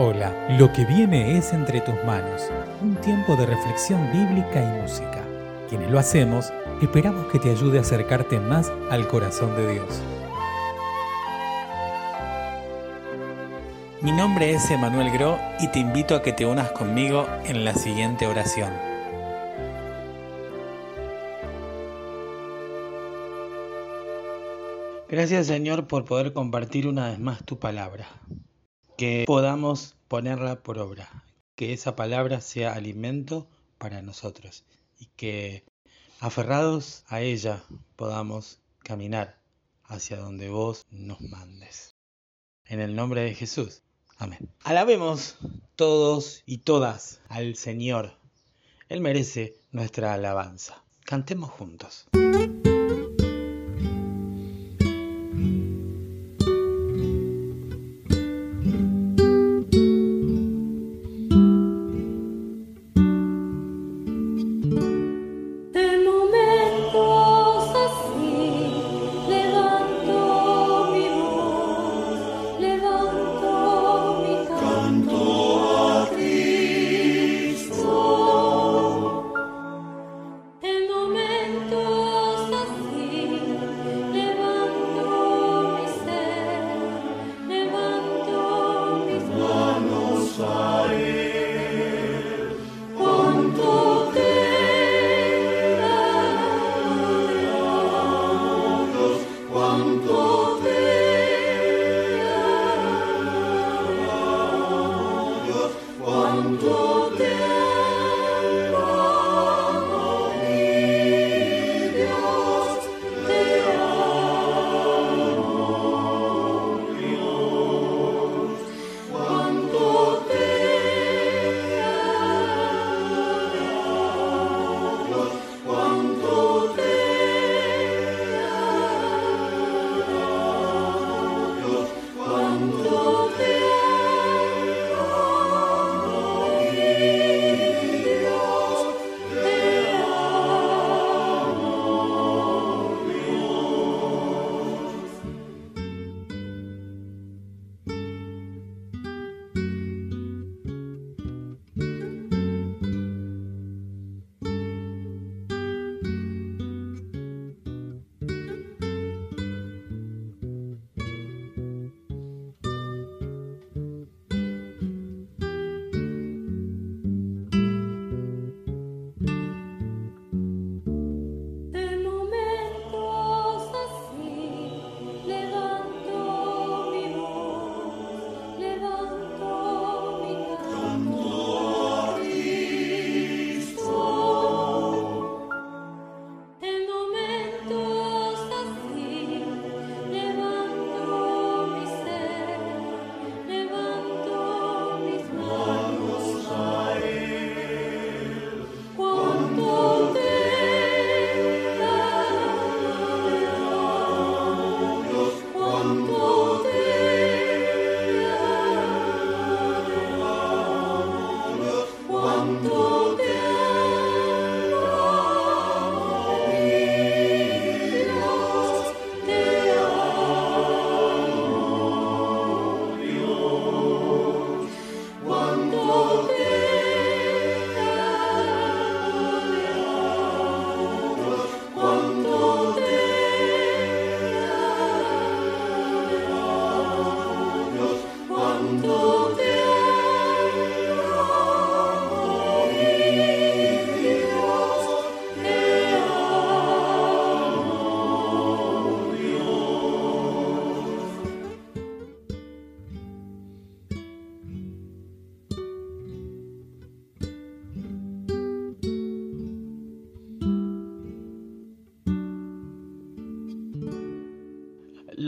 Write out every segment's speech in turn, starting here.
Hola, lo que viene es entre tus manos, un tiempo de reflexión bíblica y música. Quienes lo hacemos, esperamos que te ayude a acercarte más al corazón de Dios. Mi nombre es Emanuel Gro y te invito a que te unas conmigo en la siguiente oración. Gracias Señor por poder compartir una vez más tu palabra que podamos ponerla por obra, que esa palabra sea alimento para nosotros y que aferrados a ella podamos caminar hacia donde vos nos mandes. En el nombre de Jesús. Amén. Alabemos todos y todas al Señor. Él merece nuestra alabanza. Cantemos juntos.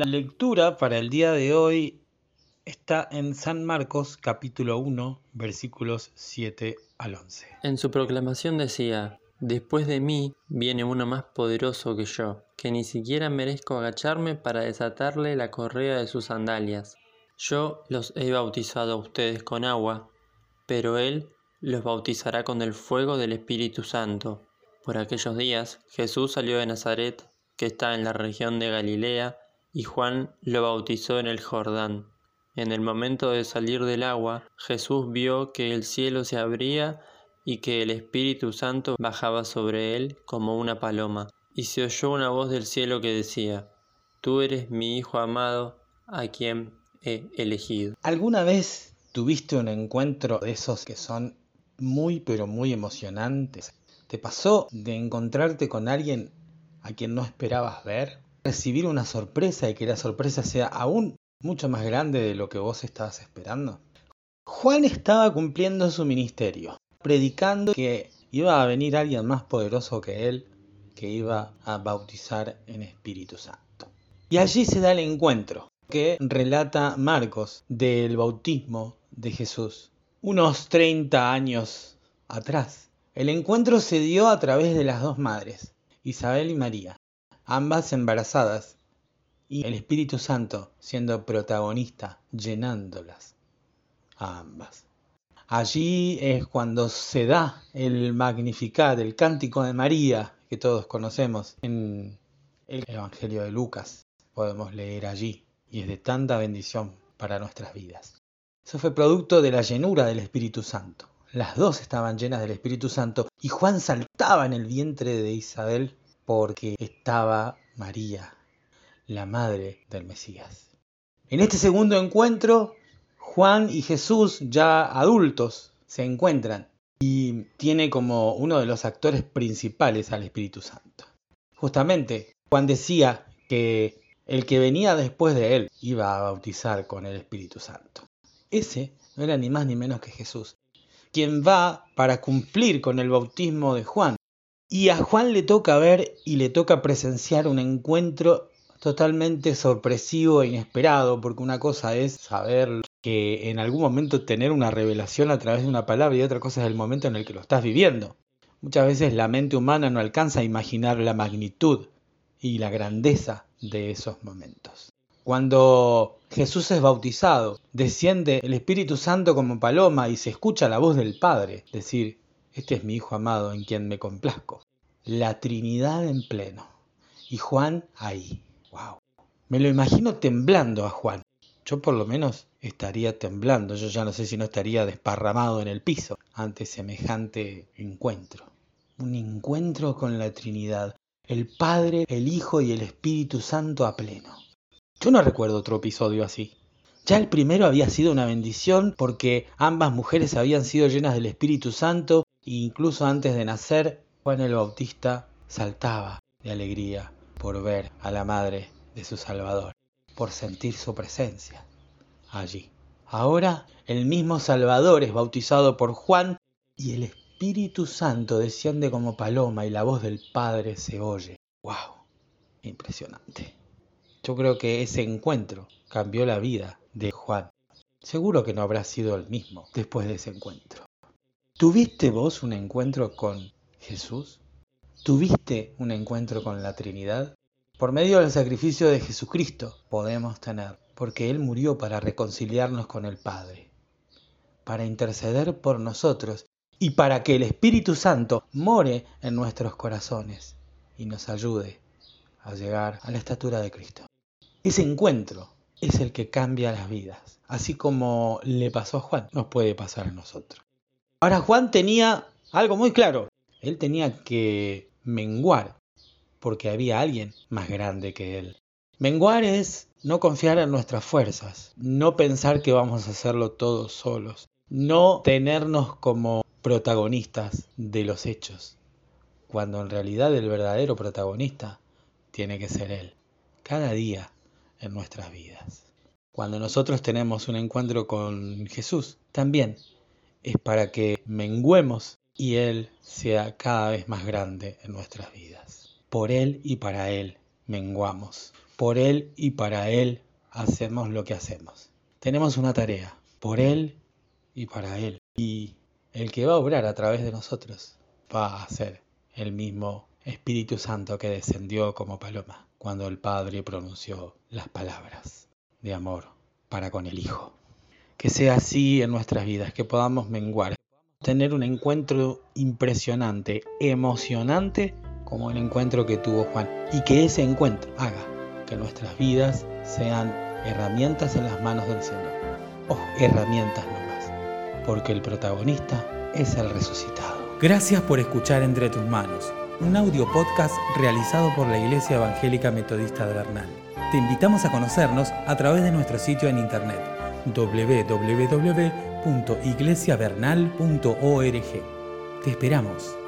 La lectura para el día de hoy está en San Marcos capítulo 1 versículos 7 al 11. En su proclamación decía, Después de mí viene uno más poderoso que yo, que ni siquiera merezco agacharme para desatarle la correa de sus sandalias. Yo los he bautizado a ustedes con agua, pero Él los bautizará con el fuego del Espíritu Santo. Por aquellos días Jesús salió de Nazaret, que está en la región de Galilea, y Juan lo bautizó en el Jordán. En el momento de salir del agua, Jesús vio que el cielo se abría y que el Espíritu Santo bajaba sobre él como una paloma. Y se oyó una voz del cielo que decía, Tú eres mi Hijo amado, a quien he elegido. ¿Alguna vez tuviste un encuentro de esos que son muy pero muy emocionantes? ¿Te pasó de encontrarte con alguien a quien no esperabas ver? ¿Recibir una sorpresa y que la sorpresa sea aún mucho más grande de lo que vos estabas esperando? Juan estaba cumpliendo su ministerio, predicando que iba a venir alguien más poderoso que él, que iba a bautizar en Espíritu Santo. Y allí se da el encuentro que relata Marcos del bautismo de Jesús, unos 30 años atrás. El encuentro se dio a través de las dos madres, Isabel y María, ambas embarazadas, y el Espíritu Santo siendo protagonista, llenándolas a ambas. Allí es cuando se da el Magnificat, el cántico de María que todos conocemos en el Evangelio de Lucas. Podemos leer allí y es de tanta bendición para nuestras vidas. Eso fue producto de la llenura del Espíritu Santo. Las dos estaban llenas del Espíritu Santo y Juan saltaba en el vientre de Isabel porque estaba María, la madre del Mesías. En este segundo encuentro Juan y Jesús, ya adultos, se encuentran y tiene como uno de los actores principales al Espíritu Santo. Justamente, Juan decía que el que venía después de él iba a bautizar con el Espíritu Santo. Ese no era ni más ni menos que Jesús, quien va para cumplir con el bautismo de Juan. Y a Juan le toca ver y le toca presenciar un encuentro totalmente sorpresivo e inesperado, porque una cosa es saber que en algún momento tener una revelación a través de una palabra y otra cosa es el momento en el que lo estás viviendo. Muchas veces la mente humana no alcanza a imaginar la magnitud y la grandeza de esos momentos. Cuando Jesús es bautizado, desciende el Espíritu Santo como paloma y se escucha la voz del Padre decir, este es mi Hijo amado en quien me complazco. La Trinidad en pleno. Y Juan ahí. ¡Wow! Me lo imagino temblando a Juan, yo por lo menos estaría temblando, yo ya no sé si no estaría desparramado en el piso ante semejante encuentro. Un encuentro con la Trinidad, el Padre, el Hijo y el Espíritu Santo a pleno. Yo no recuerdo otro episodio así. Ya el primero había sido una bendición porque ambas mujeres habían sido llenas del Espíritu Santo incluso antes de nacer Juan el Bautista saltaba de alegría por ver a la madre de su Salvador por sentir su presencia allí. Ahora el mismo Salvador es bautizado por Juan y el Espíritu Santo desciende como paloma y la voz del Padre se oye. ¡Wow! Impresionante. Yo creo que ese encuentro cambió la vida de Juan. Seguro que no habrá sido el mismo después de ese encuentro. ¿Tuviste vos un encuentro con Jesús? ¿Tuviste un encuentro con la Trinidad? Por medio del sacrificio de Jesucristo podemos tener, porque Él murió para reconciliarnos con el Padre, para interceder por nosotros y para que el Espíritu Santo more en nuestros corazones y nos ayude a llegar a la estatura de Cristo. Ese encuentro es el que cambia las vidas, así como le pasó a Juan, nos puede pasar a nosotros. Ahora Juan tenía algo muy claro, él tenía que menguar porque había alguien más grande que él. Menguar es no confiar en nuestras fuerzas, no pensar que vamos a hacerlo todos solos, no tenernos como protagonistas de los hechos, cuando en realidad el verdadero protagonista tiene que ser Él, cada día en nuestras vidas. Cuando nosotros tenemos un encuentro con Jesús, también es para que menguemos y Él sea cada vez más grande en nuestras vidas. Por Él y para Él menguamos. Por Él y para Él hacemos lo que hacemos. Tenemos una tarea. Por Él y para Él. Y el que va a obrar a través de nosotros va a ser el mismo Espíritu Santo que descendió como paloma cuando el Padre pronunció las palabras de amor para con el Hijo. Que sea así en nuestras vidas, que podamos menguar, tener un encuentro impresionante, emocionante como el encuentro que tuvo Juan. Y que ese encuentro haga que nuestras vidas sean herramientas en las manos del Señor. o herramientas nomás, porque el protagonista es el resucitado. Gracias por escuchar Entre tus manos, un audio podcast realizado por la Iglesia Evangélica Metodista de Bernal. Te invitamos a conocernos a través de nuestro sitio en internet www.iglesiavernal.org. Te esperamos.